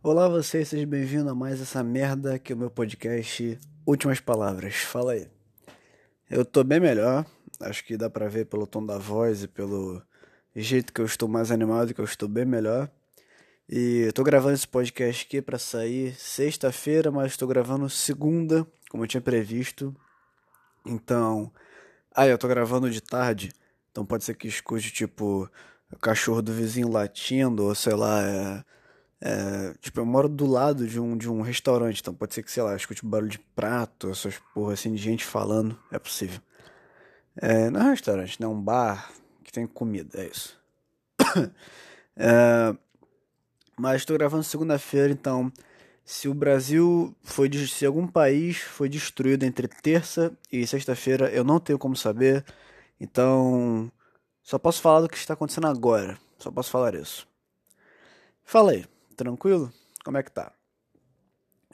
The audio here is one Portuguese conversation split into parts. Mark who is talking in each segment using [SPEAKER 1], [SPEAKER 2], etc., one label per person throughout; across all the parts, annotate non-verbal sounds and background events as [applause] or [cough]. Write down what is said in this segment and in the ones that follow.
[SPEAKER 1] Olá vocês, sejam bem-vindos a mais essa merda que é o meu podcast Últimas Palavras. Fala aí. Eu tô bem melhor, acho que dá pra ver pelo tom da voz e pelo jeito que eu estou mais animado, que eu estou bem melhor. E eu tô gravando esse podcast aqui para sair sexta-feira, mas estou gravando segunda, como eu tinha previsto. Então, ah, eu tô gravando de tarde, então pode ser que escute tipo o cachorro do vizinho latindo, ou sei lá, é é, tipo, eu moro do lado de um, de um restaurante, então pode ser que, sei lá, escute barulho de prato, essas porra assim de gente falando, é possível. É, não é um restaurante, né? É um bar que tem comida, é isso. [coughs] é, mas estou gravando segunda-feira, então se o Brasil foi se algum país foi destruído entre terça e sexta-feira, eu não tenho como saber. Então, só posso falar do que está acontecendo agora. Só posso falar isso. Fala aí tranquilo? Como é que tá?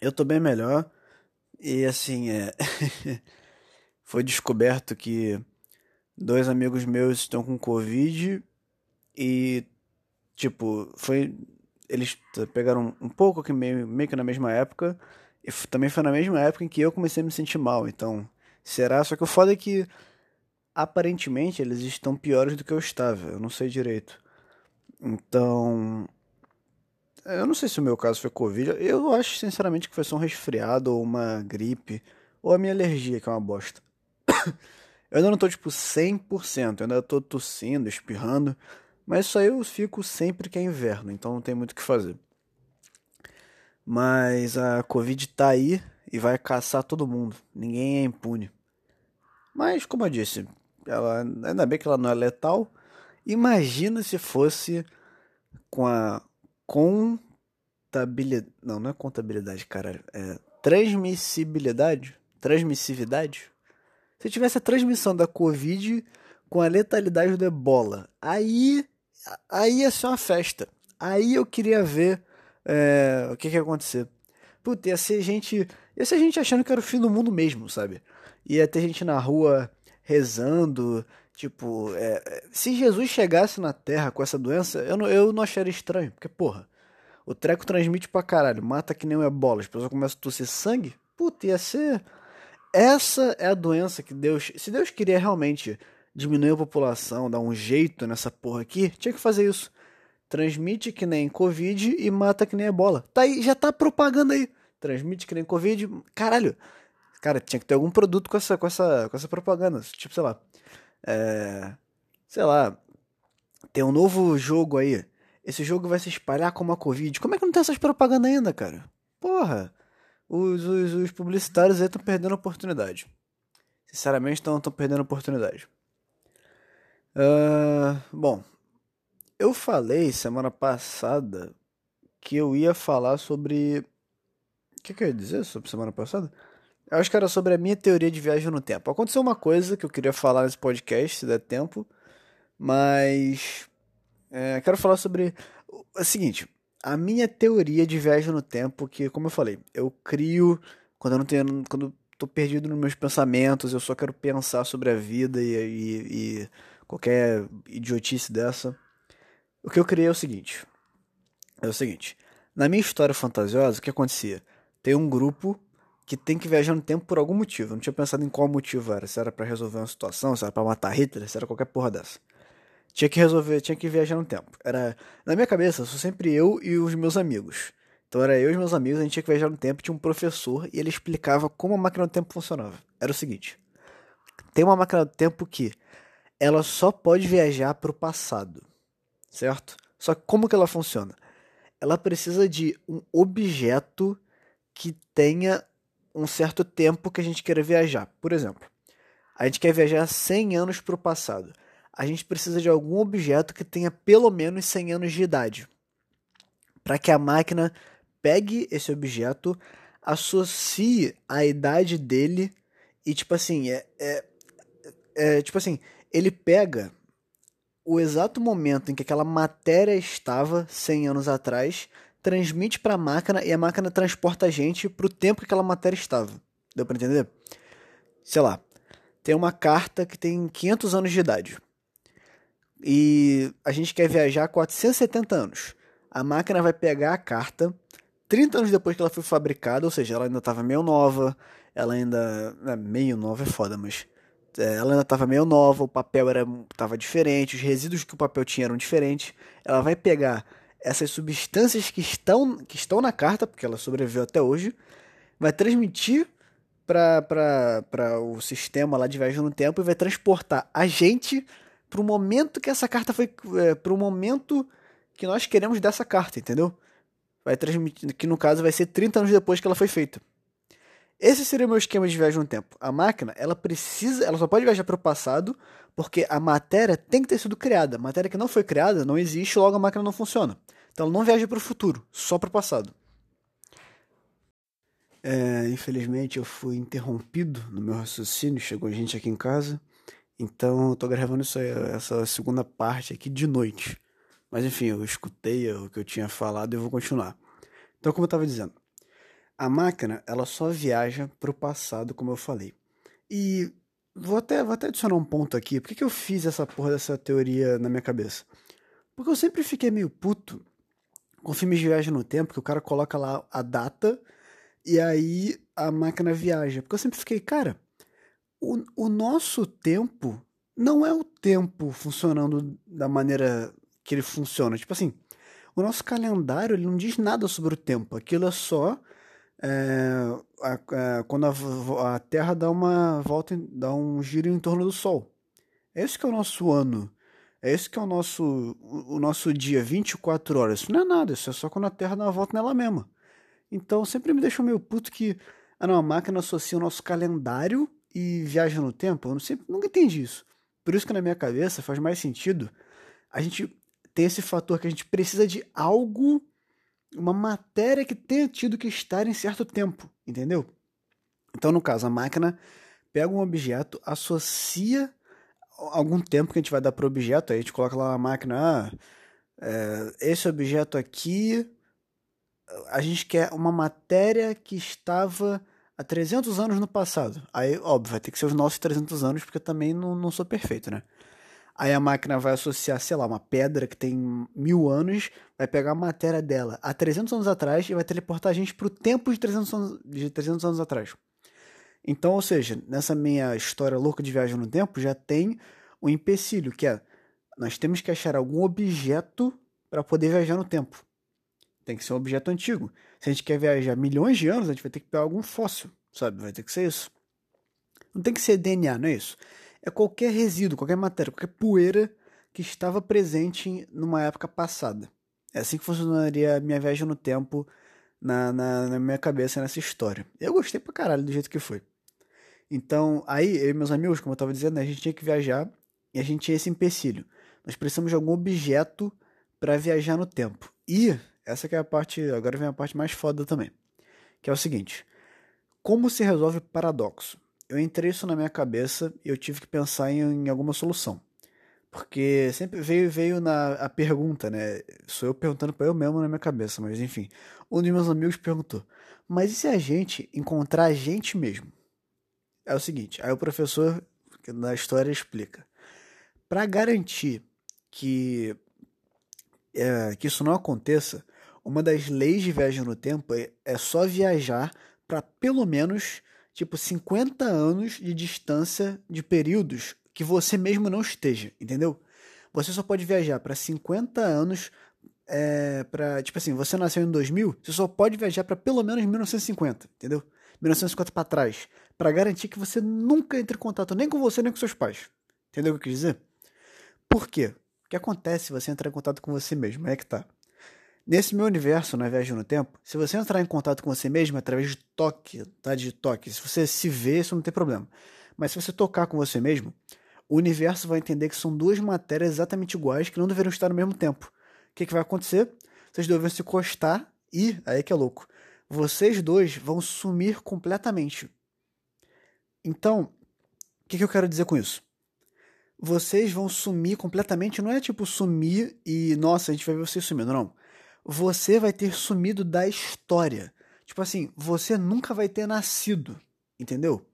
[SPEAKER 1] Eu tô bem melhor. E assim, é. [laughs] foi descoberto que dois amigos meus estão com Covid e, tipo, foi. Eles pegaram um pouco que meio, meio que na mesma época. E também foi na mesma época em que eu comecei a me sentir mal. Então, será? Só que o foda é que aparentemente eles estão piores do que eu estava. Eu não sei direito. Então, eu não sei se o meu caso foi Covid. Eu acho, sinceramente, que foi só um resfriado ou uma gripe. Ou a minha alergia, que é uma bosta. [coughs] eu ainda não tô, tipo, 100%. Eu ainda tô tossindo, espirrando. Mas isso aí eu fico sempre que é inverno. Então não tem muito o que fazer. Mas a Covid tá aí e vai caçar todo mundo. Ninguém é impune. Mas, como eu disse, ela, ainda bem que ela não é letal. Imagina se fosse com a contabilidade. Não, não é contabilidade, caralho. É transmissibilidade? Transmissividade? Se tivesse a transmissão da Covid com a letalidade do ebola, aí, aí ia ser uma festa. Aí eu queria ver é, o que, que ia acontecer. Puta, ia ser gente. Ia ser gente achando que era o fim do mundo mesmo, sabe? Ia ter gente na rua rezando. Tipo, é, se Jesus chegasse na Terra com essa doença, eu não, eu não acharia estranho. Porque, porra, o treco transmite pra caralho, mata que nem um ebola, as pessoas começam a tossir sangue. Puta, ia ser. Essa é a doença que Deus. Se Deus queria realmente diminuir a população, dar um jeito nessa porra aqui, tinha que fazer isso. Transmite que nem Covid e mata que nem ebola. Tá aí, já tá propaganda aí. Transmite que nem Covid. Caralho. Cara, tinha que ter algum produto com essa, com essa, com essa propaganda. Tipo, sei lá. É. Sei lá. Tem um novo jogo aí esse jogo vai se espalhar como a Covid. Como é que não tem essas propagandas ainda, cara? Porra! Os, os, os publicitários aí estão perdendo a oportunidade. Sinceramente, estão perdendo a oportunidade. Uh, bom, eu falei semana passada que eu ia falar sobre. O que, que eu ia dizer sobre semana passada? Eu acho que era sobre a minha teoria de viagem no tempo. Aconteceu uma coisa que eu queria falar nesse podcast, se der tempo, mas é, quero falar sobre o seguinte, a minha teoria de viagem no tempo, que como eu falei, eu crio quando eu não tenho, quando tô perdido nos meus pensamentos, eu só quero pensar sobre a vida e, e, e qualquer idiotice dessa. O que eu criei é o seguinte, é o seguinte, na minha história fantasiosa, o que acontecia? Tem um grupo que tem que viajar no tempo por algum motivo. Eu não tinha pensado em qual motivo era. Se era para resolver uma situação, se era para matar Hitler, se era qualquer porra dessa tinha que resolver, tinha que viajar no tempo. Era na minha cabeça, sou sempre eu e os meus amigos. Então era eu e os meus amigos, a gente tinha que viajar no tempo, tinha um professor e ele explicava como a máquina do tempo funcionava. Era o seguinte: tem uma máquina do tempo que ela só pode viajar para o passado, certo? Só que como que ela funciona? Ela precisa de um objeto que tenha um certo tempo que a gente queira viajar. Por exemplo, a gente quer viajar 100 anos para o passado a gente precisa de algum objeto que tenha pelo menos 100 anos de idade. Para que a máquina pegue esse objeto, associe a idade dele e, tipo assim, é, é, é tipo assim, ele pega o exato momento em que aquela matéria estava 100 anos atrás, transmite para a máquina e a máquina transporta a gente para o tempo que aquela matéria estava. Deu para entender? Sei lá, tem uma carta que tem 500 anos de idade e a gente quer viajar 470 anos. A máquina vai pegar a carta, 30 anos depois que ela foi fabricada, ou seja, ela ainda estava meio nova, ela ainda. É, meio nova é foda, mas. É, ela ainda estava meio nova, o papel era tava diferente, os resíduos que o papel tinha eram diferentes. Ela vai pegar essas substâncias que estão, que estão na carta, porque ela sobreviveu até hoje, vai transmitir para o sistema lá de viagem no tempo e vai transportar a gente para o momento que essa carta foi. É, para o momento que nós queremos dessa carta, entendeu? Vai transmitir, que no caso vai ser 30 anos depois que ela foi feita. Esse seria o meu esquema de viagem no tempo. A máquina, ela precisa, ela só pode viajar para o passado, porque a matéria tem que ter sido criada. Matéria que não foi criada não existe, logo a máquina não funciona. Então ela não viaja para o futuro, só para o passado. É, infelizmente eu fui interrompido no meu raciocínio, chegou gente aqui em casa, então eu tô gravando isso aí, essa segunda parte aqui de noite. Mas enfim, eu escutei o que eu tinha falado e eu vou continuar. Então, como eu estava dizendo, a máquina ela só viaja para o passado, como eu falei. E vou até, vou até adicionar um ponto aqui. Por que, que eu fiz essa porra dessa teoria na minha cabeça? Porque eu sempre fiquei meio puto com filmes de viagem no tempo, que o cara coloca lá a data e aí a máquina viaja. Porque eu sempre fiquei, cara, o, o nosso tempo não é o tempo funcionando da maneira que ele funciona. Tipo assim, o nosso calendário ele não diz nada sobre o tempo. Aquilo é só é, a, a, quando a, a, Terra dá uma volta, dá um giro em torno do Sol. É isso que é o nosso ano. É isso que é o nosso, o, nosso dia, 24 horas. Isso não é nada, isso é só quando a Terra dá uma volta nela mesma. Então sempre me deixou meio puto que ah, não, a máquina associa o nosso calendário e viaja no tempo. Eu não sempre, nunca entendi isso. Por isso que na minha cabeça faz mais sentido a gente tem esse fator que a gente precisa de algo, uma matéria que tenha tido que estar em certo tempo, entendeu? Então, no caso, a máquina pega um objeto, associa algum tempo que a gente vai dar para o objeto, aí a gente coloca lá na máquina, ah, é, esse objeto aqui a gente quer uma matéria que estava há 300 anos no passado. Aí, óbvio, vai ter que ser os nossos 300 anos, porque também não, não sou perfeito, né? Aí a máquina vai associar, sei lá, uma pedra que tem mil anos, vai pegar a matéria dela há 300 anos atrás e vai teleportar a gente para o tempo de 300, anos, de 300 anos atrás. Então, ou seja, nessa minha história louca de viagem no tempo, já tem um empecilho, que é nós temos que achar algum objeto para poder viajar no tempo. Tem que ser um objeto antigo. Se a gente quer viajar milhões de anos, a gente vai ter que pegar algum fóssil, sabe? Vai ter que ser isso. Não tem que ser DNA, não é isso? É qualquer resíduo, qualquer matéria, qualquer poeira que estava presente numa época passada. É assim que funcionaria a minha viagem no tempo na, na, na minha cabeça nessa história. Eu gostei pra caralho do jeito que foi. Então, aí, eu e meus amigos, como eu estava dizendo, a gente tinha que viajar e a gente tinha esse empecilho. Nós precisamos de algum objeto para viajar no tempo. E essa que é a parte, agora vem a parte mais foda também, que é o seguinte: como se resolve paradoxo? Eu entrei isso na minha cabeça e eu tive que pensar em, em alguma solução. Porque sempre veio, veio na a pergunta, né? Sou eu perguntando para eu mesmo na minha cabeça, mas enfim. Um dos meus amigos perguntou: Mas e se a gente encontrar a gente mesmo? É o seguinte: aí o professor na história explica. Para garantir que, é, que isso não aconteça, uma das leis de viagem no tempo é, é só viajar para pelo menos tipo 50 anos de distância de períodos que você mesmo não esteja, entendeu? Você só pode viajar para 50 anos é, para tipo assim, você nasceu em 2000, você só pode viajar para pelo menos 1950, entendeu? 1950 para trás, para garantir que você nunca entre em contato nem com você nem com seus pais. Entendeu o que eu quis dizer? Por quê? O que acontece se você entrar em contato com você mesmo? É que tá. Nesse meu universo, na viagem no tempo, se você entrar em contato com você mesmo através de toque, tá? De toque, se você se vê, isso não tem problema. Mas se você tocar com você mesmo, o universo vai entender que são duas matérias exatamente iguais que não deveriam estar no mesmo tempo. O que, que vai acontecer? Vocês devem se encostar e, aí que é louco, vocês dois vão sumir completamente. Então, o que, que eu quero dizer com isso? Vocês vão sumir completamente, não é tipo sumir e, nossa, a gente vai ver vocês sumindo, não você vai ter sumido da história. Tipo assim, você nunca vai ter nascido, entendeu?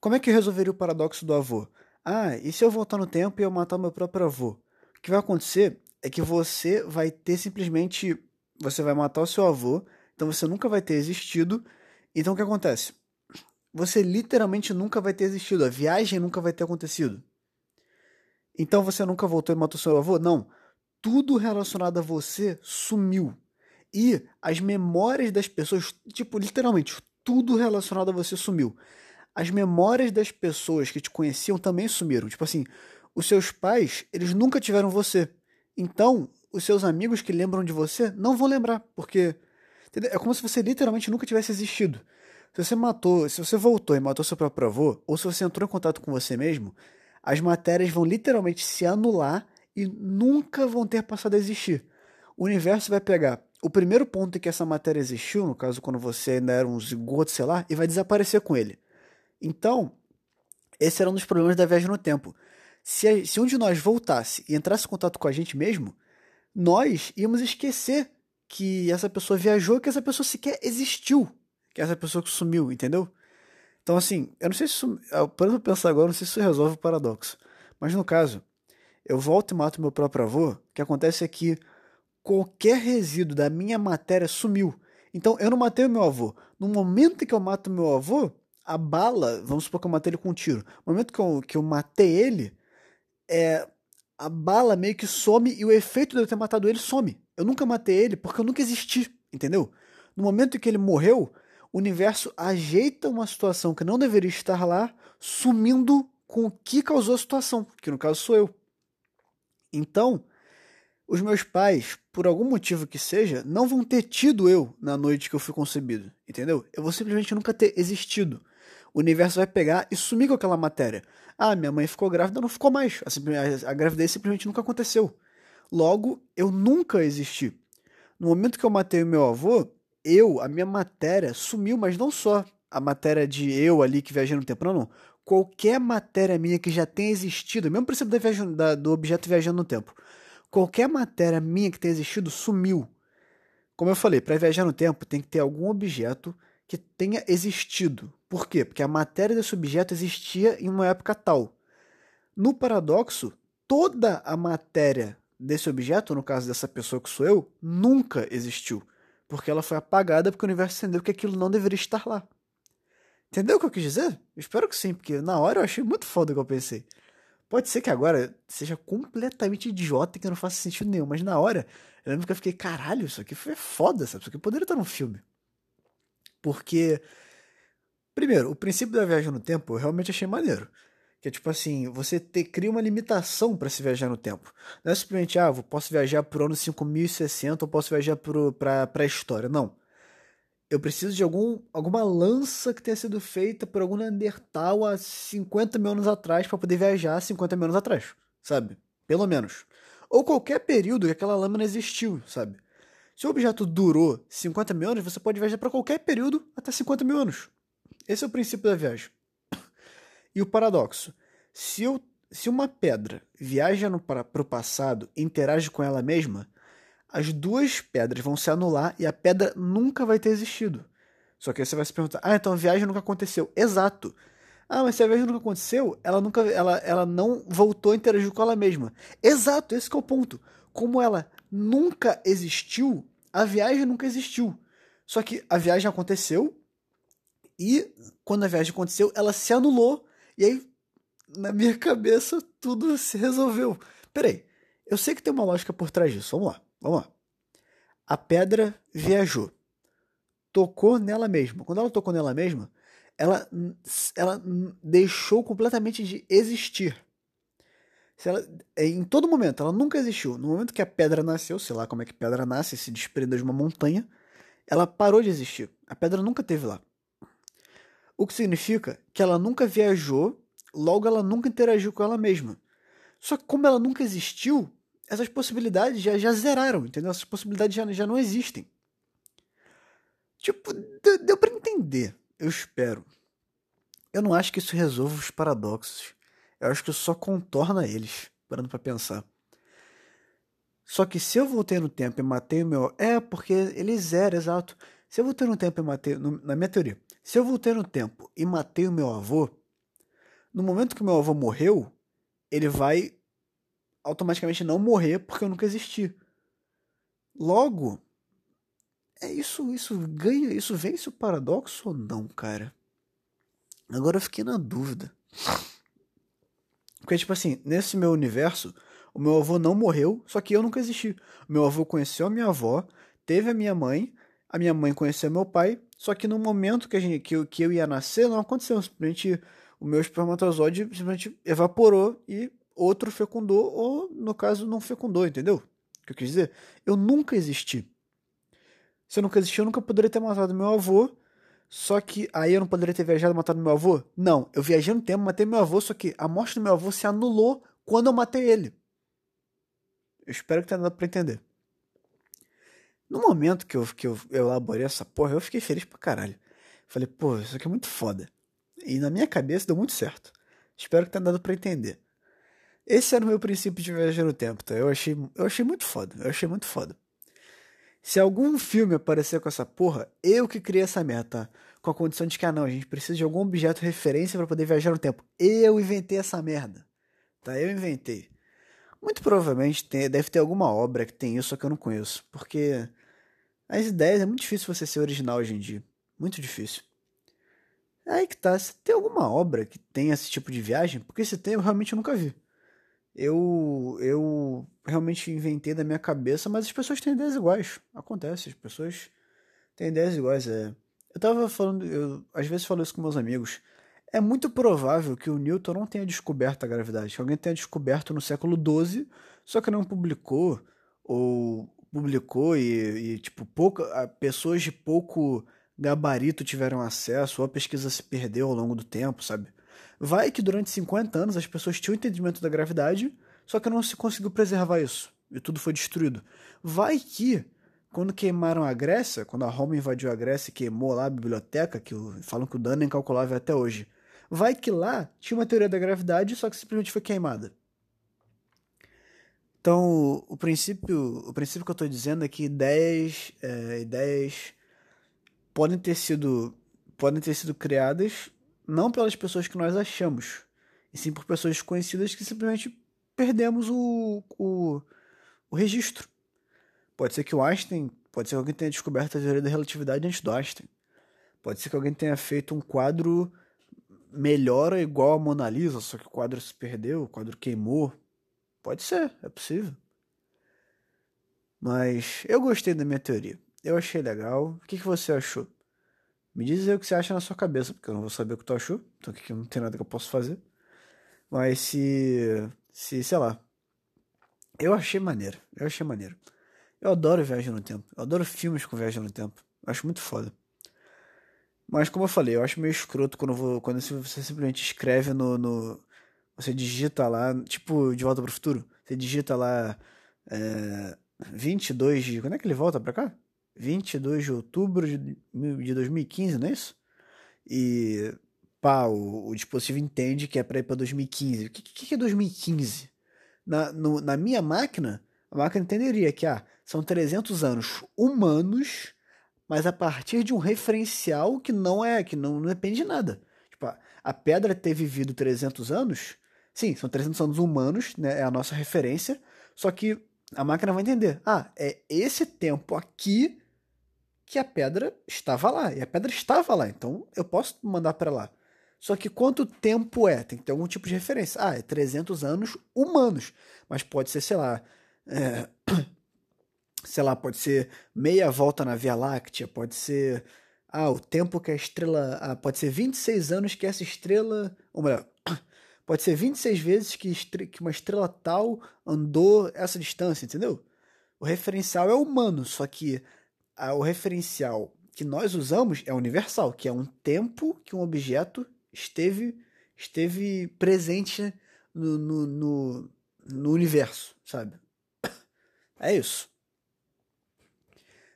[SPEAKER 1] Como é que eu resolveria o paradoxo do avô? Ah, e se eu voltar no tempo e eu matar meu próprio avô? O que vai acontecer é que você vai ter simplesmente. Você vai matar o seu avô Então você nunca vai ter existido. Então o que acontece? Você literalmente nunca vai ter existido. A viagem nunca vai ter acontecido. Então você nunca voltou e matou seu avô? Não. Tudo relacionado a você sumiu. E as memórias das pessoas, tipo, literalmente, tudo relacionado a você sumiu. As memórias das pessoas que te conheciam também sumiram. Tipo assim, os seus pais, eles nunca tiveram você. Então, os seus amigos que lembram de você não vão lembrar, porque entendeu? é como se você literalmente nunca tivesse existido. Se você matou, se você voltou e matou seu próprio avô, ou se você entrou em contato com você mesmo, as matérias vão literalmente se anular e nunca vão ter passado a existir. O universo vai pegar o primeiro ponto em que essa matéria existiu, no caso quando você ainda era um zigoto, sei lá, e vai desaparecer com ele. Então, esse era um dos problemas da viagem no tempo. Se, a, se um de nós voltasse e entrasse em contato com a gente mesmo, nós íamos esquecer que essa pessoa viajou, que essa pessoa sequer existiu, que essa pessoa que sumiu, entendeu? Então, assim, eu não sei se isso. Para pensar agora, não sei se isso resolve o paradoxo. Mas no caso, eu volto e mato meu próprio avô, o que acontece é que qualquer resíduo da minha matéria sumiu. Então, eu não matei o meu avô. No momento que eu mato meu avô, a bala, vamos supor que eu matei ele com um tiro. No momento que eu, que eu matei ele, é, a bala meio que some e o efeito de eu ter matado ele some. Eu nunca matei ele porque eu nunca existi, entendeu? No momento que ele morreu, o universo ajeita uma situação que não deveria estar lá, sumindo com o que causou a situação, que no caso sou eu. Então, os meus pais, por algum motivo que seja, não vão ter tido eu na noite que eu fui concebido, entendeu? Eu vou simplesmente nunca ter existido. O universo vai pegar e sumir com aquela matéria. Ah, minha mãe ficou grávida, não ficou mais. A, a gravidez simplesmente nunca aconteceu. Logo, eu nunca existi. No momento que eu matei o meu avô, eu, a minha matéria, sumiu, mas não só a matéria de eu ali que viajei no tempo, não, não. Qualquer matéria minha que já tenha existido, mesmo princípio da viagem, da, do objeto viajando no tempo, qualquer matéria minha que tenha existido sumiu. Como eu falei, para viajar no tempo tem que ter algum objeto que tenha existido. Por quê? Porque a matéria desse objeto existia em uma época tal. No paradoxo, toda a matéria desse objeto, no caso dessa pessoa que sou eu, nunca existiu porque ela foi apagada porque o universo entendeu que aquilo não deveria estar lá. Entendeu o que eu quis dizer? Espero que sim, porque na hora eu achei muito foda o que eu pensei. Pode ser que agora seja completamente idiota e que não faça sentido nenhum, mas na hora eu lembro que eu fiquei, caralho, isso aqui foi foda, sabe? Isso aqui poderia estar num filme. Porque, primeiro, o princípio da viagem no tempo eu realmente achei maneiro. Que é tipo assim, você ter, cria uma limitação para se viajar no tempo. Não é simplesmente, ah, eu posso viajar pro ano 5060 ou posso viajar para a história. Não. Eu preciso de algum, alguma lança que tenha sido feita por algum Neandertal há 50 mil anos atrás para poder viajar 50 mil anos atrás, sabe? Pelo menos. Ou qualquer período que aquela lâmina existiu, sabe? Se o objeto durou 50 mil anos, você pode viajar para qualquer período até 50 mil anos. Esse é o princípio da viagem. E o paradoxo: se, eu, se uma pedra viaja para o passado e interage com ela mesma, as duas pedras vão se anular e a pedra nunca vai ter existido. Só que aí você vai se perguntar: ah, então a viagem nunca aconteceu. Exato. Ah, mas se a viagem nunca aconteceu, ela nunca, ela, ela não voltou a interagir com ela mesma. Exato, esse é o ponto. Como ela nunca existiu, a viagem nunca existiu. Só que a viagem aconteceu e quando a viagem aconteceu, ela se anulou e aí, na minha cabeça, tudo se resolveu. Peraí, eu sei que tem uma lógica por trás disso. Vamos lá, vamos lá. A pedra viajou. Tocou nela mesma. Quando ela tocou nela mesma, ela, ela deixou completamente de existir. Ela, em todo momento, ela nunca existiu. No momento que a pedra nasceu, sei lá como é que pedra nasce, se desprende de uma montanha, ela parou de existir. A pedra nunca teve lá. O que significa que ela nunca viajou, logo ela nunca interagiu com ela mesma. Só que como ela nunca existiu, essas possibilidades já, já zeraram, entendeu? Essas possibilidades já, já não existem. Tipo, deu, deu para entender, eu espero. Eu não acho que isso resolva os paradoxos. Eu acho que só contorna eles, parando para pensar. Só que se eu voltei no tempo e matei o meu. É, porque ele zera, exato. Se eu voltei no tempo e matei. Na minha teoria, se eu voltei no tempo e matei o meu avô, no momento que o meu avô morreu, ele vai automaticamente não morrer porque eu nunca existi. Logo, é isso, isso ganha, isso vence o paradoxo ou não, cara? Agora eu fiquei na dúvida. Porque, tipo assim, nesse meu universo, o meu avô não morreu, só que eu nunca existi. Meu avô conheceu a minha avó, teve a minha mãe, a minha mãe conheceu meu pai, só que no momento que, a gente, que, eu, que eu ia nascer, não aconteceu. Simplesmente o meu espermatozoide simplesmente evaporou e outro fecundou, ou no caso não fecundou, entendeu? O que eu quis dizer? Eu nunca existi. Se eu nunca existi, eu nunca poderia ter matado meu avô. Só que aí eu não poderia ter viajado e matado meu avô? Não, eu viajei no tempo, matei meu avô, só que a morte do meu avô se anulou quando eu matei ele. Eu espero que tenha dado pra entender. No momento que eu, que eu elaborei essa porra, eu fiquei feliz pra caralho. Falei, pô, isso aqui é muito foda. E na minha cabeça deu muito certo. Espero que tenha dado pra entender. Esse era o meu princípio de viagem no tempo, tá? Eu achei, eu achei muito foda. Eu achei muito foda. Se algum filme aparecer com essa porra, eu que criei essa merda, tá? Com a condição de que, ah, não, a gente precisa de algum objeto referência para poder viajar no tempo. Eu inventei essa merda. Tá? Eu inventei. Muito provavelmente tem, deve ter alguma obra que tem isso, só que eu não conheço. Porque as ideias é muito difícil você ser original hoje em dia. Muito difícil. É aí que tá. Se tem alguma obra que tem esse tipo de viagem, porque se tem, eu realmente nunca vi. Eu, eu realmente inventei da minha cabeça, mas as pessoas têm ideias iguais. Acontece, as pessoas têm ideias iguais. É. Eu tava falando, eu às vezes falo isso com meus amigos. É muito provável que o Newton não tenha descoberto a gravidade, que alguém tenha descoberto no século XII, só que não publicou, ou publicou e, e tipo, pouca, pessoas de pouco gabarito tiveram acesso, ou a pesquisa se perdeu ao longo do tempo, sabe? Vai que durante 50 anos as pessoas tinham entendimento da gravidade, só que não se conseguiu preservar isso, e tudo foi destruído. Vai que quando queimaram a Grécia, quando a Roma invadiu a Grécia e queimou lá a biblioteca, que falam que o dano é incalculável até hoje, Vai que lá tinha uma teoria da gravidade, só que simplesmente foi queimada. Então, o princípio, o princípio que eu estou dizendo é que ideias, é, ideias podem ter sido podem ter sido criadas não pelas pessoas que nós achamos, e sim por pessoas desconhecidas que simplesmente perdemos o, o, o registro. Pode ser que o Einstein, pode ser que alguém tenha descoberto a teoria da relatividade antes do Einstein. Pode ser que alguém tenha feito um quadro melhora igual a Mona Lisa, só que o quadro se perdeu, o quadro queimou. Pode ser, é possível. Mas eu gostei da minha teoria. Eu achei legal. O que, que você achou? Me diz aí o que você acha na sua cabeça, porque eu não vou saber o que tu achou. Então aqui não tem nada que eu possa fazer. Mas se. Se, sei lá. Eu achei maneiro. Eu achei maneiro. Eu adoro viagem no tempo. Eu adoro filmes com viagem no tempo. Eu acho muito foda. Mas como eu falei, eu acho meio escroto quando, vou, quando você simplesmente escreve no, no, Você digita lá, tipo De Volta para o Futuro. Você digita lá. É, 22 de. Quando é que ele volta pra cá? 22 de outubro de, de 2015, não é isso? E. Pá, o, o dispositivo entende que é pra ir pra 2015. O que, que, que é 2015? Na, no, na minha máquina, a máquina entenderia que ah, são 300 anos humanos mas a partir de um referencial que não é, que não, não depende de nada. Tipo, a, a pedra ter vivido 300 anos, sim, são 300 anos humanos, né, é a nossa referência, só que a máquina vai entender, ah, é esse tempo aqui que a pedra estava lá, e a pedra estava lá, então eu posso mandar para lá. Só que quanto tempo é? Tem que ter algum tipo de referência. Ah, é 300 anos humanos, mas pode ser, sei lá, é, [coughs] sei lá, pode ser meia volta na Via Láctea, pode ser ah, o tempo que a estrela, ah, pode ser 26 anos que essa estrela, ou melhor, [coughs] pode ser 26 vezes que, que uma estrela tal andou essa distância, entendeu? O referencial é humano, só que ah, o referencial que nós usamos é universal, que é um tempo que um objeto esteve esteve presente no, no, no, no universo, sabe? [coughs] É isso.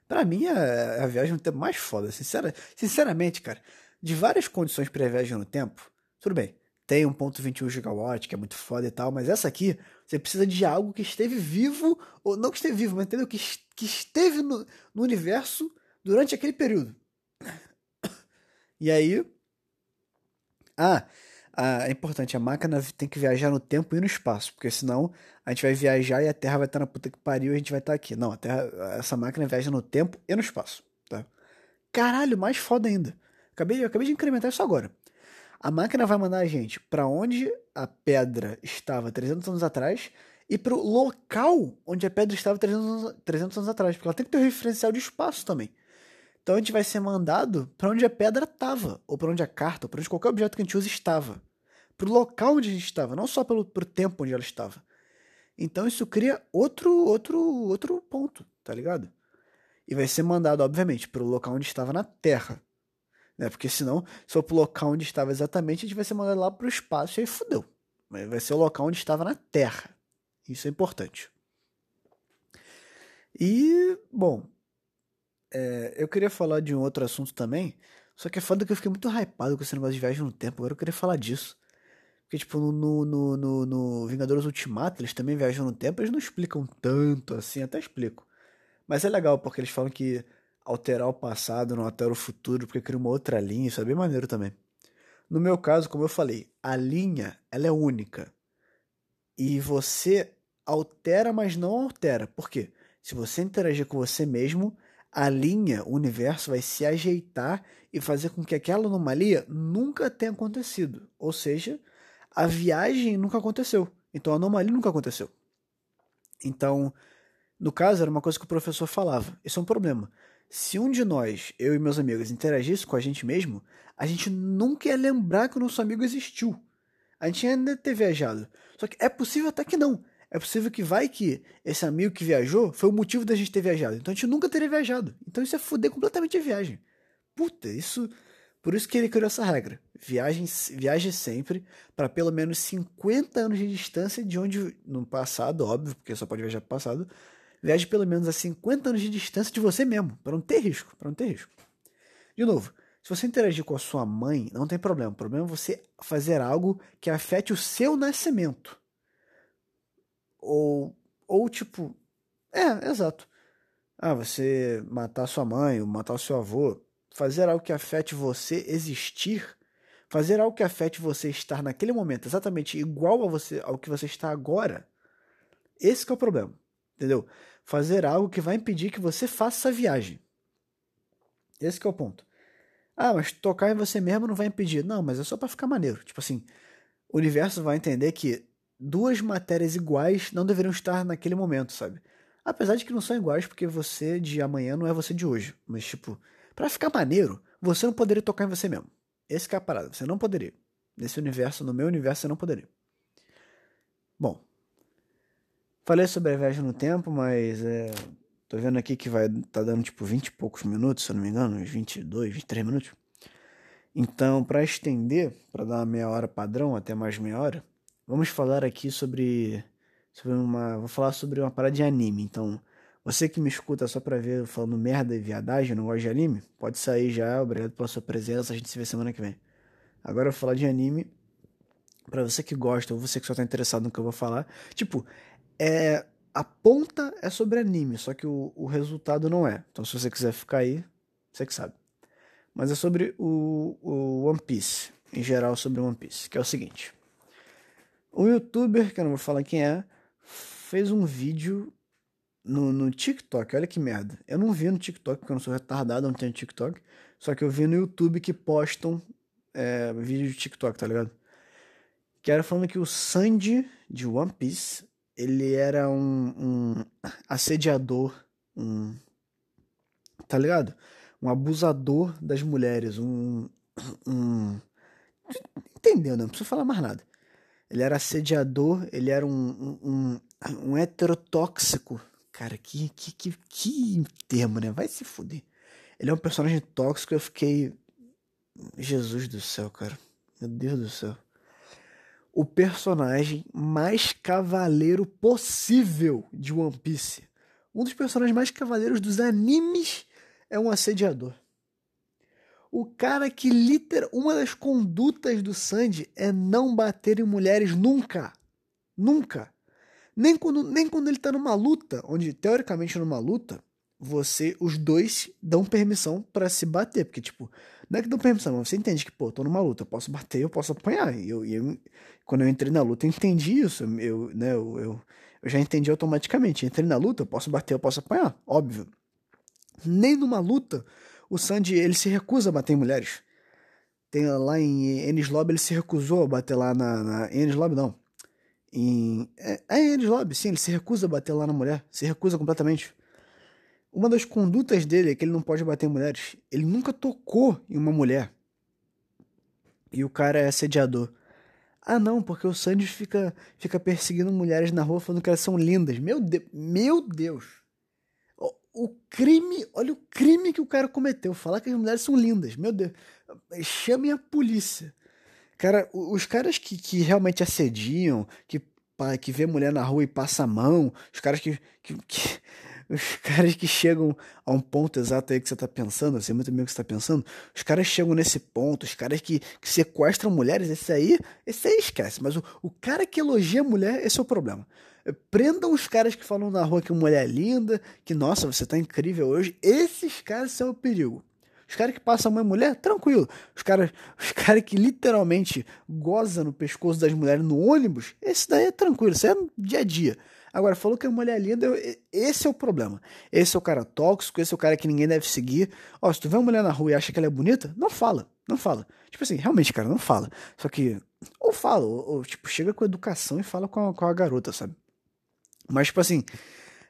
[SPEAKER 1] Para mim, é a viagem no tempo mais foda. Sincera, sinceramente, cara, de várias condições para viagem no tempo, tudo bem. Tem 1.21 gigawatt, que é muito foda e tal, mas essa aqui, você precisa de algo que esteve vivo, ou não que esteve vivo, mas entendeu? Que, que esteve no, no universo durante aquele período. [coughs] E aí. Ah, ah, é importante, a máquina tem que viajar no tempo e no espaço, porque senão a gente vai viajar e a Terra vai estar na puta que pariu e a gente vai estar aqui. Não, a Terra, essa máquina viaja no tempo e no espaço. caralho, mais foda ainda. Acabei, acabei de incrementar isso agora. A máquina vai mandar a gente para onde a pedra estava 300 anos atrás e para o local onde a pedra estava 300 anos, 300 anos atrás, porque ela tem que ter um referencial de espaço também. Então a gente vai ser mandado para onde a pedra estava, ou para onde a carta, ou para onde qualquer objeto que a gente usa estava. Para o local onde a gente estava, não só pelo pro tempo onde ela estava. Então isso cria outro, outro, outro ponto, tá ligado? E vai ser mandado, obviamente, para o local onde estava na Terra. Né? Porque senão, se for pro local onde estava exatamente, a gente vai ser mandado lá pro espaço e aí fudeu. Mas vai ser o local onde estava na Terra. Isso é importante. E, bom, é, eu queria falar de um outro assunto também. Só que é foda que eu fiquei muito hypado com esse negócio de viagem no tempo. Agora eu queria falar disso. Porque, tipo, no, no, no, no Vingadores Ultimato, eles também viajam no tempo. Eles não explicam tanto assim, até explico. Mas é legal, porque eles falam que alterar o passado não altera o futuro, porque cria uma outra linha. Isso é bem maneiro também. No meu caso, como eu falei, a linha ela é única. E você altera, mas não altera. Por quê? Se você interagir com você mesmo, a linha, o universo vai se ajeitar e fazer com que aquela anomalia nunca tenha acontecido. Ou seja, a viagem nunca aconteceu. Então a anomalia nunca aconteceu. Então, no caso, era uma coisa que o professor falava. Isso é um problema. Se um de nós, eu e meus amigos, interagisse com a gente mesmo, a gente nunca ia lembrar que o nosso amigo existiu. A gente ainda ter viajado. Só que é possível até que não é possível que vai que esse amigo que viajou foi o motivo da gente ter viajado. Então a gente nunca teria viajado. Então isso é foder completamente a viagem. Puta, isso. Por isso que ele criou essa regra. Viagem, viaje sempre para pelo menos 50 anos de distância de onde. No passado, óbvio, porque só pode viajar para o passado. Viaje pelo menos a 50 anos de distância de você mesmo. Para não ter risco. Para não ter risco. De novo, se você interagir com a sua mãe, não tem problema. O problema é você fazer algo que afete o seu nascimento. Ou, ou tipo, é, exato. Ah, você matar sua mãe, ou matar seu avô, fazer algo que afete você existir, fazer algo que afete você estar naquele momento exatamente igual a você, ao que você está agora, esse é o problema, entendeu? Fazer algo que vai impedir que você faça essa viagem. Esse é o ponto. Ah, mas tocar em você mesmo não vai impedir. Não, mas é só para ficar maneiro. Tipo assim, o universo vai entender que duas matérias iguais não deveriam estar naquele momento, sabe? Apesar de que não são iguais, porque você de amanhã não é você de hoje. Mas, tipo, para ficar maneiro, você não poderia tocar em você mesmo. Esse é a parada, você não poderia. Nesse universo, no meu universo, você não poderia. Bom, falei sobre a viagem no tempo, mas é, tô vendo aqui que vai tá dando tipo 20 e poucos minutos, se eu não me engano, uns 22, 23 minutos. Então, para estender, para dar uma meia hora padrão, até mais meia hora, Vamos falar aqui sobre, sobre uma. Vou falar sobre uma parada de anime. Então, você que me escuta só pra ver falando merda e viadagem, não gosta de anime, pode sair já. Obrigado pela sua presença. A gente se vê semana que vem. Agora eu vou falar de anime. Pra você que gosta, ou você que só tá interessado no que eu vou falar. Tipo, é. A ponta é sobre anime, só que o, o resultado não é. Então, se você quiser ficar aí, você que sabe. Mas é sobre o, o One Piece. Em geral, sobre One Piece. Que é o seguinte. Um youtuber, que eu não vou falar quem é, fez um vídeo no, no TikTok. Olha que merda. Eu não vi no TikTok, porque eu não sou retardado, não tenho TikTok. Só que eu vi no YouTube que postam é, vídeo de TikTok, tá ligado? Que era falando que o Sandy de One Piece, ele era um, um assediador, um. Tá ligado? Um abusador das mulheres, um. um entendeu, não precisa falar mais nada. Ele era assediador, ele era um, um, um, heterotóxico. Cara, que, que, que, que termo, né? Vai se fuder. Ele é um personagem tóxico, eu fiquei. Jesus do céu, cara. Meu Deus do céu. O personagem mais cavaleiro possível de One Piece. Um dos personagens mais cavaleiros dos animes é um assediador. O cara que liter uma das condutas do Sandy é não bater em mulheres nunca. Nunca. Nem quando, nem quando ele tá numa luta, onde teoricamente numa luta, você, os dois dão permissão para se bater, porque tipo, não é que dão permissão, mas você entende que, pô, tô numa luta, eu posso bater, eu posso apanhar. E eu, eu, quando eu entrei na luta, eu entendi isso, eu, né, eu, eu, eu já entendi automaticamente. Entrei na luta, eu posso bater, eu posso apanhar, óbvio. Nem numa luta o Sandy, ele se recusa a bater em mulheres. Tem lá em Ennis Lobby, ele se recusou a bater lá na... na Ennis Lobby, não. Em... É, é Ennis Lobby, sim, ele se recusa a bater lá na mulher. Se recusa completamente. Uma das condutas dele é que ele não pode bater em mulheres. Ele nunca tocou em uma mulher. E o cara é assediador. Ah, não, porque o Sandy fica, fica perseguindo mulheres na rua falando que elas são lindas. Meu, de meu Deus! O, o, crime, olha o crime que o cara cometeu. Falar que as mulheres são lindas. Meu Deus. Chame a polícia. Cara, os caras que, que realmente assediam, que, que vê mulher na rua e passa a mão, os caras que, que, que os [laughs] caras que chegam a um ponto exato aí que você tá pensando, assim, muito bem o que você tá pensando, os caras chegam nesse ponto, os caras que, que sequestram mulheres, esse aí, esse aí esquece. Mas o, o cara que elogia a mulher, esse é o problema. Prendam os caras que falam na rua que mulher é linda, que nossa, você tá incrível hoje. Esses caras são o perigo. Os caras que passam mãe mulher, tranquilo. Os caras [laughs] os cara que literalmente gozam no pescoço das mulheres no ônibus, esse daí é tranquilo, isso é dia a dia. Agora, falou que a mulher é linda, esse é o problema. Esse é o cara tóxico, esse é o cara que ninguém deve seguir. Ó, se tu vê uma mulher na rua e acha que ela é bonita, não fala, não fala. Tipo assim, realmente, cara, não fala. Só que, ou fala, ou, ou tipo, chega com educação e fala com a, com a garota, sabe? Mas, tipo assim,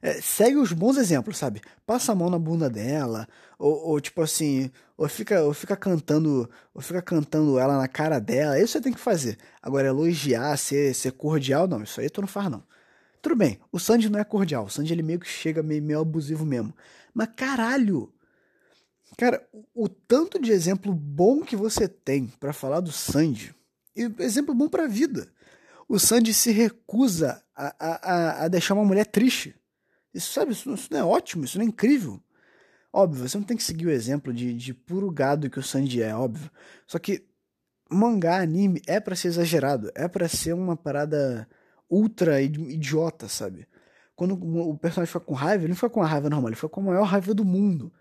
[SPEAKER 1] é, segue os bons exemplos, sabe? Passa a mão na bunda dela, ou, ou, tipo assim, ou fica, ou fica cantando, ou fica cantando ela na cara dela. Isso você tem que fazer. Agora, elogiar, ser, ser cordial, não, isso aí tu não faz, não. Tudo bem, o Sandy não é cordial. O Sandy ele meio que chega meio, meio abusivo mesmo. Mas caralho! Cara, o, o tanto de exemplo bom que você tem para falar do Sandy, e exemplo bom pra vida. O Sandy se recusa a, a, a deixar uma mulher triste. Isso, sabe, isso, isso, não é ótimo, isso não é incrível. Óbvio, você não tem que seguir o exemplo de, de puro gado que o Sandy é, óbvio. Só que mangá, anime, é para ser exagerado, é para ser uma parada ultra idiota, sabe? Quando o personagem fica com raiva, ele não fica com a raiva normal, ele fica com a maior raiva do mundo.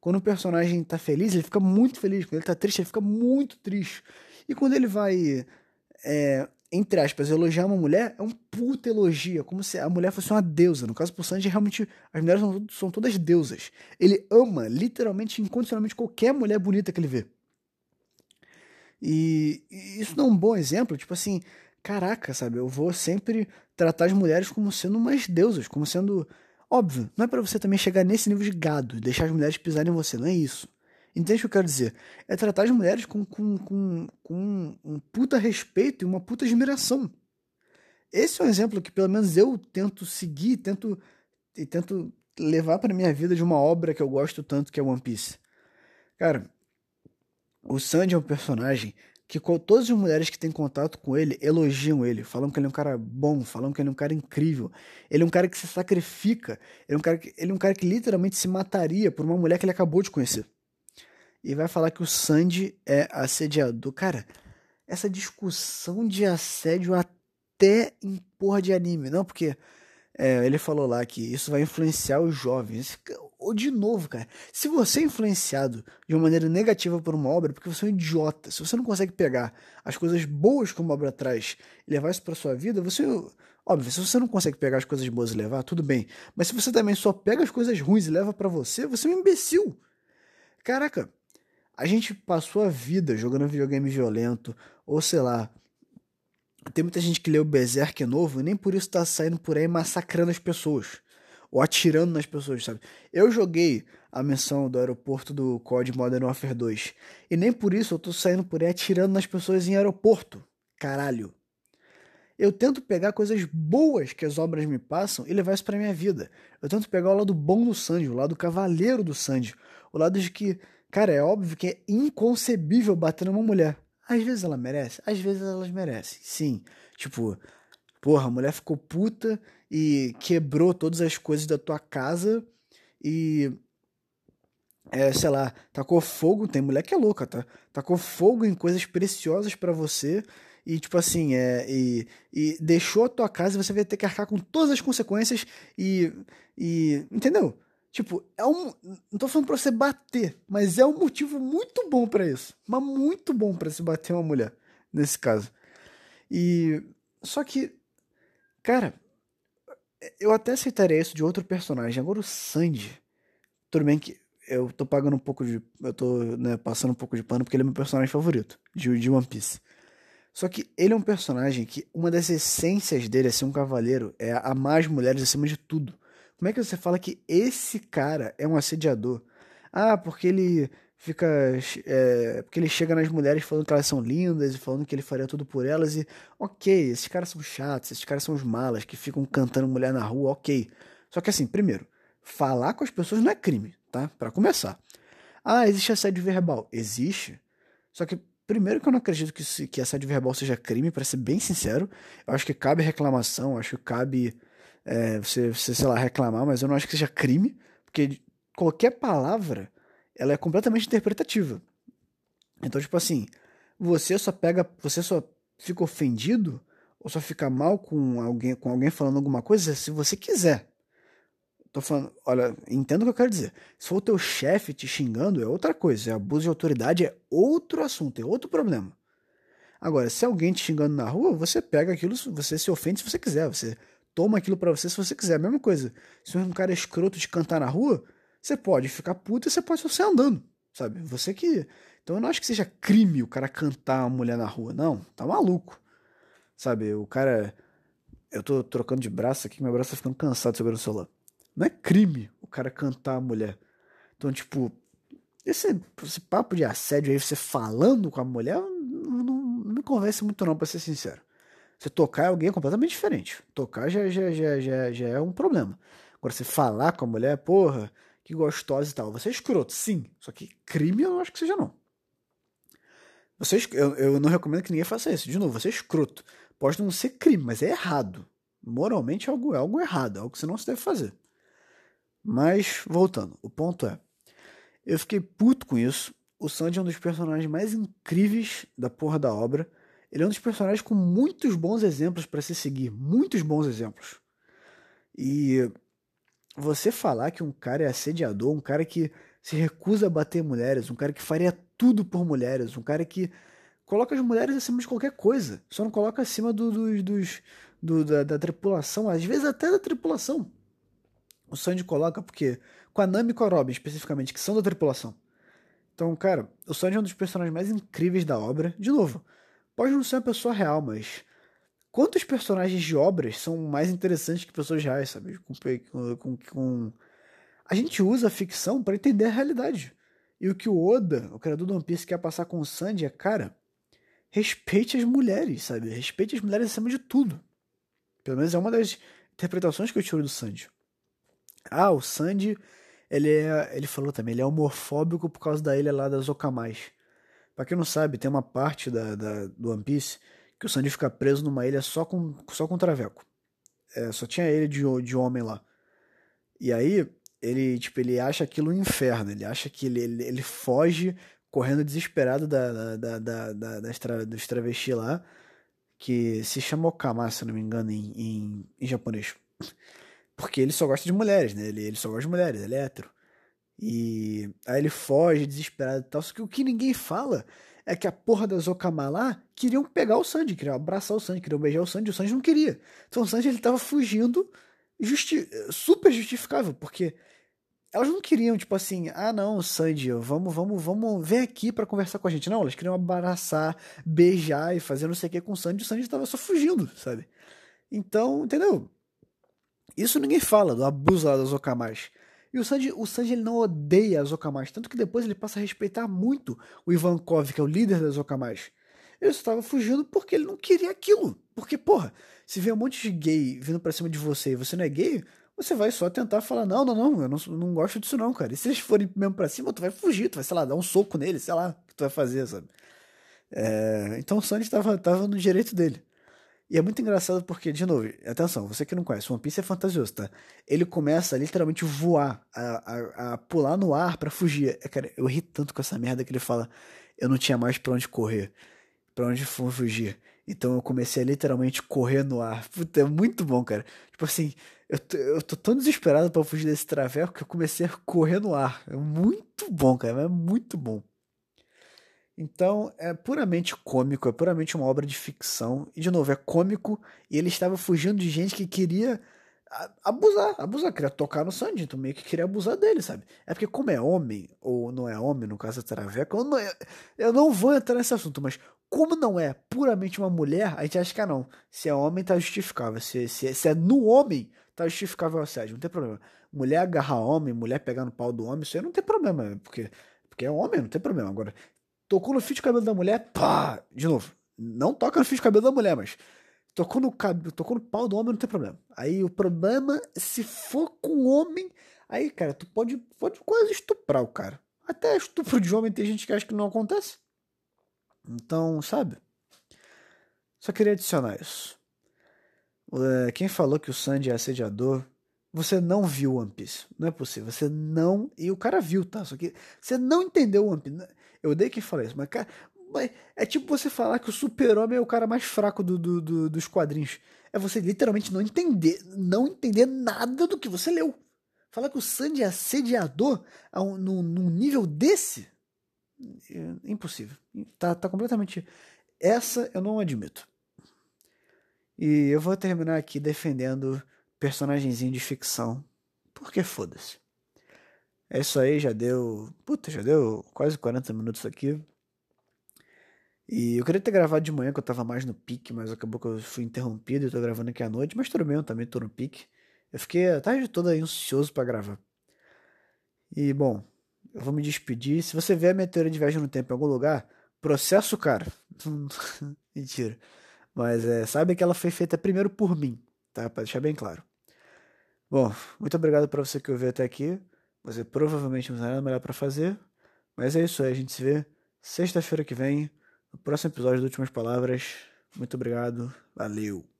[SPEAKER 1] Quando o personagem tá feliz, ele fica muito feliz. Quando ele tá triste, ele fica muito triste. E quando ele vai, é, entre aspas, elogiar uma mulher, é um puta elogio, é como se a mulher fosse uma deusa. No caso, pro Sanji, realmente, as mulheres são, são todas deusas. Ele ama, literalmente, incondicionalmente, qualquer mulher bonita que ele vê. E, e isso não é um bom exemplo, tipo assim, caraca, sabe? Eu vou sempre tratar as mulheres como sendo umas deusas, como sendo. Óbvio, não é para você também chegar nesse nível de gado, deixar as mulheres pisarem em você, não é isso. Entende o que eu quero dizer? É tratar as mulheres com, com, com, com um puta respeito e uma puta admiração. Esse é um exemplo que pelo menos eu tento seguir, tento e tento levar para minha vida de uma obra que eu gosto tanto, que é One Piece. Cara, o Sanji é um personagem que todas as mulheres que têm contato com ele elogiam ele, falam que ele é um cara bom, falam que ele é um cara incrível. Ele é um cara que se sacrifica, ele é um cara que, ele é um cara que literalmente se mataria por uma mulher que ele acabou de conhecer. E vai falar que o Sandy é assediador. Cara, essa discussão de assédio até em porra de anime, não, porque é, ele falou lá que isso vai influenciar os jovens. Ou de novo, cara, se você é influenciado de uma maneira negativa por uma obra, porque você é um idiota, se você não consegue pegar as coisas boas que uma obra traz e levar isso para sua vida, você. Óbvio, se você não consegue pegar as coisas boas e levar, tudo bem. Mas se você também só pega as coisas ruins e leva para você, você é um imbecil. Caraca, a gente passou a vida jogando videogame violento, ou sei lá, tem muita gente que lê o Berserk novo e nem por isso tá saindo por aí massacrando as pessoas. Ou atirando nas pessoas, sabe? Eu joguei a missão do aeroporto do COD Modern Warfare 2. E nem por isso eu tô saindo por aí atirando nas pessoas em aeroporto. Caralho. Eu tento pegar coisas boas que as obras me passam e levar isso pra minha vida. Eu tento pegar o lado bom do Sanji, o lado cavaleiro do Sanji. O lado de que, cara, é óbvio que é inconcebível bater numa mulher. Às vezes ela merece, às vezes elas merecem, sim. Tipo, porra, a mulher ficou puta e quebrou todas as coisas da tua casa e. É, sei lá, tacou fogo, tem mulher que é louca, tá? Tacou fogo em coisas preciosas para você e, tipo assim, é, e, e deixou a tua casa e você vai ter que arcar com todas as consequências e. e entendeu? Tipo, é um. Não tô falando pra você bater, mas é um motivo muito bom para isso. Mas muito bom para se bater uma mulher, nesse caso. E. Só que. Cara, eu até aceitaria isso de outro personagem. Agora o Sandy. Tudo bem que eu tô pagando um pouco de. Eu tô né, passando um pouco de pano porque ele é meu personagem favorito de, de One Piece. Só que ele é um personagem que uma das essências dele é ser um cavaleiro, é amar as mulheres acima de tudo. Como é que você fala que esse cara é um assediador? Ah, porque ele fica. É, porque ele chega nas mulheres falando que elas são lindas e falando que ele faria tudo por elas. E, ok, esses caras são chatos, esses caras são os malas que ficam cantando mulher na rua, ok. Só que assim, primeiro, falar com as pessoas não é crime, tá? Para começar. Ah, existe assédio verbal. Existe. Só que, primeiro, que eu não acredito que, que assédio verbal seja crime, para ser bem sincero. Eu acho que cabe reclamação, acho que cabe é, você, você, sei lá, reclamar, mas eu não acho que seja crime, porque qualquer palavra ela é completamente interpretativa. Então, tipo assim, você só pega, você só fica ofendido ou só fica mal com alguém, com alguém falando alguma coisa se você quiser. Tô falando, olha, entendo o que eu quero dizer. Se for o teu chefe te xingando, é outra coisa. É abuso de autoridade, é outro assunto, é outro problema. Agora, se alguém te xingando na rua, você pega aquilo, você se ofende se você quiser. Você toma aquilo para você se você quiser. A mesma coisa. Se um cara é escroto te cantar na rua, você pode ficar puto e você pode só andando, sabe? Você que. Então eu não acho que seja crime o cara cantar uma mulher na rua, não. Tá maluco. Sabe? O cara. Eu tô trocando de braço aqui, meu braço tá ficando cansado segurando o celular. Não é crime o cara cantar a mulher. Então, tipo, esse, esse papo de assédio aí, você falando com a mulher, não, não, não me convence muito, não, pra ser sincero. Você tocar é alguém completamente diferente. Tocar já, já, já, já, já é um problema. Agora, você falar com a mulher, porra, que gostosa e tal. Você é escroto, sim. Só que crime eu não acho que seja, não. Você, é eu, eu não recomendo que ninguém faça isso. De novo, você é escroto. Pode não ser crime, mas é errado. Moralmente é algo, é algo errado, é algo que você não se deve fazer. Mas, voltando, o ponto é: eu fiquei puto com isso. O Sandy é um dos personagens mais incríveis da porra da obra. Ele é um dos personagens com muitos bons exemplos para se seguir. Muitos bons exemplos. E você falar que um cara é assediador, um cara que se recusa a bater mulheres, um cara que faria tudo por mulheres, um cara que coloca as mulheres acima de qualquer coisa, só não coloca acima do, do, dos, do, da, da, tripulação, às vezes até da tripulação. O Sandy coloca porque com a Nami e com a Robin especificamente, que são da tripulação. Então, cara, o Sandy é um dos personagens mais incríveis da obra. De novo, pode não ser uma pessoa real, mas quantos personagens de obras são mais interessantes que pessoas reais, sabe? Com, com, com... A gente usa a ficção para entender a realidade. E o que o Oda, o criador do One Piece, quer passar com o Sandy é, cara, respeite as mulheres, sabe? Respeite as mulheres acima de tudo. Pelo menos é uma das interpretações que eu tiro do Sandy. Ah, o Sandy, ele é, ele falou também, ele é homofóbico por causa da ilha lá das Okamais. Pra quem não sabe, tem uma parte da, da, do One Piece que o Sandy fica preso numa ilha só com, só com traveco. É, só tinha ele de, de homem lá. E aí, ele, tipo, ele acha aquilo um inferno. Ele acha que ele, ele, ele foge correndo desesperado da, da, da, da, da tra, dos travestis lá, que se chama Okama, se não me engano, em, em, em, japonês. Porque ele só gosta de mulheres, né? Ele, ele só gosta de mulheres, ele é hétero. E aí ele foge desesperado e tal. Só que o que ninguém fala é que a porra da Zokama lá queriam pegar o Sanji, queriam abraçar o Sanji, queriam beijar o Sanji, o Sanji não queria. Então o Sanji ele tava fugindo justi super justificável, porque elas não queriam, tipo assim, ah não, Sanji, vamos, vamos, vamos, vem aqui para conversar com a gente. Não, elas queriam abraçar, beijar e fazer não sei o que com o Sanji, o Sanji tava só fugindo, sabe? Então, entendeu? Isso ninguém fala do abuso lá das Okamas. E o Sanji, o Sanji ele não odeia as Okamas, tanto que depois ele passa a respeitar muito o Ivankov, que é o líder das Okamas. Ele estava fugindo porque ele não queria aquilo. Porque, porra, se vê um monte de gay vindo pra cima de você e você não é gay, você vai só tentar falar, não, não, não, eu não, não gosto disso não, cara. E se eles forem mesmo pra cima, tu vai fugir, tu vai, sei lá, dar um soco nele, sei lá, o que tu vai fazer, sabe? É, então o Sanji estava tava no direito dele. E é muito engraçado porque, de novo, atenção, você que não conhece, One Piece é fantasioso, tá? Ele começa a literalmente voar, a, a, a pular no ar para fugir. É, cara, eu ri tanto com essa merda que ele fala, eu não tinha mais pra onde correr, pra onde fugir. Então eu comecei a literalmente correr no ar. Puta, é muito bom, cara. Tipo assim, eu tô, eu tô tão desesperado para fugir desse traveco que eu comecei a correr no ar. É muito bom, cara, é muito bom. Então é puramente cômico, é puramente uma obra de ficção. E de novo, é cômico e ele estava fugindo de gente que queria abusar, abusar, queria tocar no Sandy, então meio que queria abusar dele, sabe? É porque como é homem, ou não é homem, no caso da Traveca, eu não, eu não vou entrar nesse assunto, mas como não é puramente uma mulher, a gente acha que ah, não. Se é homem, tá justificável. Se, se, se é no homem, tá justificável o assédio, não tem problema. Mulher agarrar homem, mulher pegar no pau do homem, isso aí não tem problema, porque, porque é homem, não tem problema. Agora, tocou no fio de cabelo da mulher, pá! De novo, não toca no fio de cabelo da mulher, mas Tocou no, tocou no pau do homem, não tem problema. Aí o problema, se for com homem, aí, cara, tu pode, pode quase estuprar o cara. Até estupro de homem tem gente que acha que não acontece. Então, sabe? Só queria adicionar isso. É, quem falou que o Sandy é assediador, você não viu One Piece. Não é possível. Você não. E o cara viu, tá? Só que você não entendeu One Piece. Eu odeio que fala isso, mas, cara, é tipo você falar que o super-homem é o cara mais fraco do, do, do, dos quadrinhos. É você literalmente não entender, não entender nada do que você leu. Falar que o Sandy é assediador a um, num, num nível desse? É impossível. Tá, tá completamente. Essa eu não admito. E eu vou terminar aqui defendendo personagemzinho de ficção. Porque foda-se. É isso aí, já deu. Puta, já deu quase 40 minutos aqui. E eu queria ter gravado de manhã, que eu tava mais no pique, mas acabou que eu fui interrompido e tô gravando aqui à noite, mas tudo bem, eu também tô no pique. Eu fiquei a tarde toda ansioso para gravar. E, bom, eu vou me despedir. Se você ver a minha teoria de viagem no tempo em algum lugar, processo cara. [laughs] Mentira. Mas é, sabe que ela foi feita primeiro por mim, tá? Pra deixar bem claro. Bom, muito obrigado para você que ouviu até aqui. Você provavelmente não tem nada melhor para fazer. Mas é isso aí, a gente se vê sexta-feira que vem no próximo episódio do Últimas Palavras. Muito obrigado. Valeu.